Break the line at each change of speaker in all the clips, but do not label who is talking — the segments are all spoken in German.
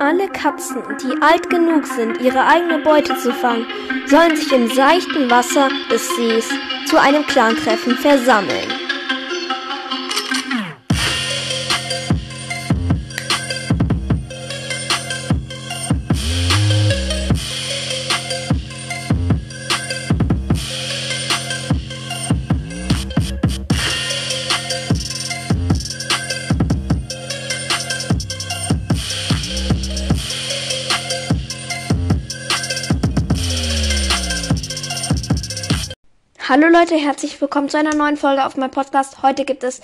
Alle Katzen, die alt genug sind, ihre eigene Beute zu fangen, sollen sich im seichten Wasser des Sees zu einem Clantreffen versammeln. Hallo Leute, herzlich willkommen zu einer neuen Folge auf meinem Podcast. Heute gibt es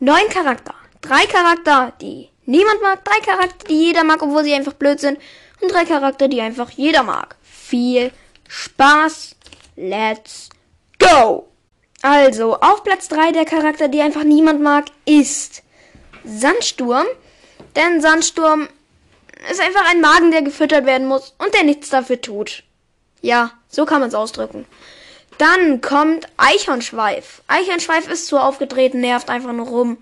neun Charakter. Drei Charakter, die niemand mag, drei Charakter, die jeder mag, obwohl sie einfach blöd sind. Und drei Charakter, die einfach jeder mag. Viel Spaß. Let's go! Also, auf Platz drei der Charakter, die einfach niemand mag, ist Sandsturm. Denn Sandsturm ist einfach ein Magen, der gefüttert werden muss und der nichts dafür tut. Ja, so kann man es ausdrücken. Dann kommt Eichhornschweif. Eichhornschweif ist zu aufgedreht, nervt einfach nur rum.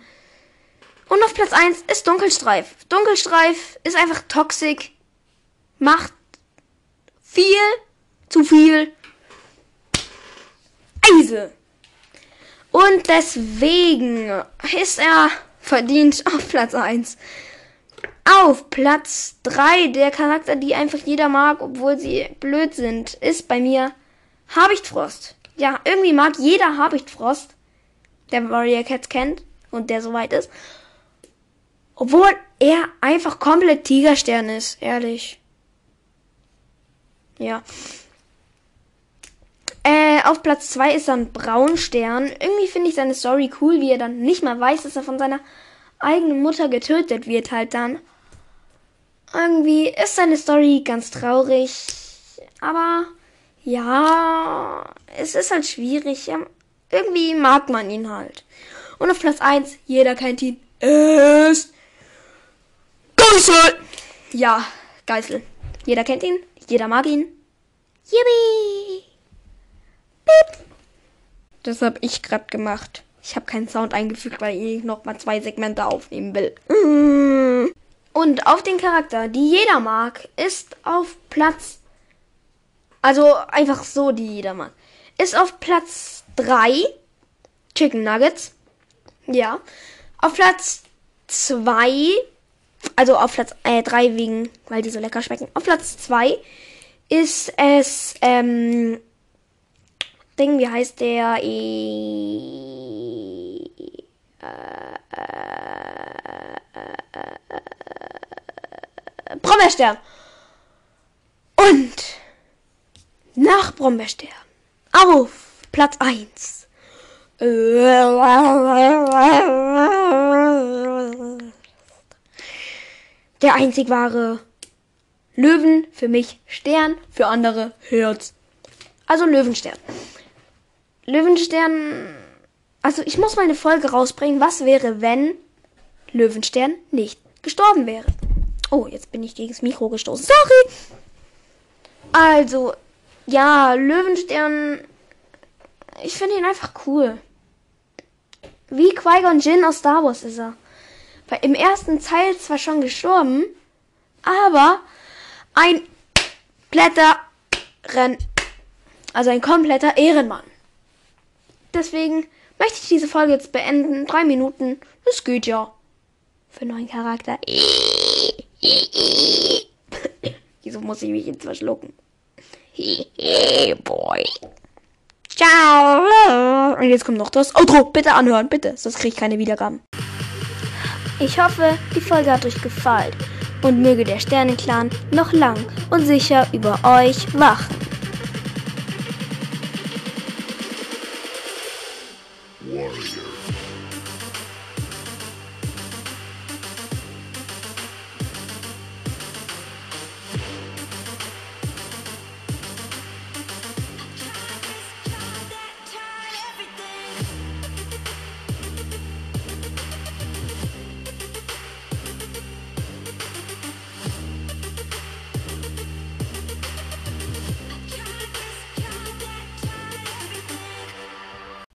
Und auf Platz 1 ist Dunkelstreif. Dunkelstreif ist einfach toxisch, macht viel, zu viel Eise. Und deswegen ist er verdient auf Platz 1. Auf Platz 3 der Charakter, die einfach jeder mag, obwohl sie blöd sind, ist bei mir Habichtfrost. Ja, irgendwie mag jeder Habichtfrost, der Warrior Cats kennt und der soweit ist. Obwohl er einfach komplett Tigerstern ist, ehrlich. Ja. Äh, auf Platz 2 ist dann Braunstern. Irgendwie finde ich seine Story cool, wie er dann nicht mal weiß, dass er von seiner eigenen Mutter getötet wird halt dann. Irgendwie ist seine Story ganz traurig. Aber ja, es ist halt schwierig. Irgendwie mag man ihn halt. Und auf Platz 1, jeder kennt ihn, ist Geißel. Ja, Geißel. Jeder kennt ihn, jeder mag ihn. Yippie! Beep. Das habe ich gerade gemacht. Ich habe keinen Sound eingefügt, weil ich noch mal zwei Segmente aufnehmen will. Und auf den Charakter, die jeder mag, ist auf Platz also einfach so, die jeder mag. Ist auf Platz 3 Chicken Nuggets. Ja. Auf Platz 2, also auf Platz 3 äh, wegen, weil die so lecker schmecken. Auf Platz 2 ist es, ähm, Ding, wie heißt der? E äh, äh, Brombeerstern. Und nach Brombeerstern. Auf Platz 1. Der einzig wahre Löwen für mich Stern, für andere Herz. Also Löwenstern. Löwenstern. Also ich muss mal eine Folge rausbringen. Was wäre, wenn Löwenstern nicht gestorben wäre? Oh, jetzt bin ich gegen das Mikro gestoßen. Sorry. Also, ja, Löwenstern. Ich finde ihn einfach cool. Wie Qui-Gon Jinn aus Star Wars ist er. Weil im ersten Teil zwar schon gestorben, aber ein kompletter also ein kompletter Ehrenmann. Deswegen möchte ich diese Folge jetzt beenden. Drei Minuten. Das geht ja. Für einen neuen Charakter. Wieso muss ich mich jetzt verschlucken? Boy. Ciao. Und jetzt kommt noch das Outro. Bitte anhören, bitte. Sonst kriege ich keine Wiedergaben. Ich hoffe, die Folge hat euch gefallen und möge der Sternenclan noch lang und sicher über euch wachen.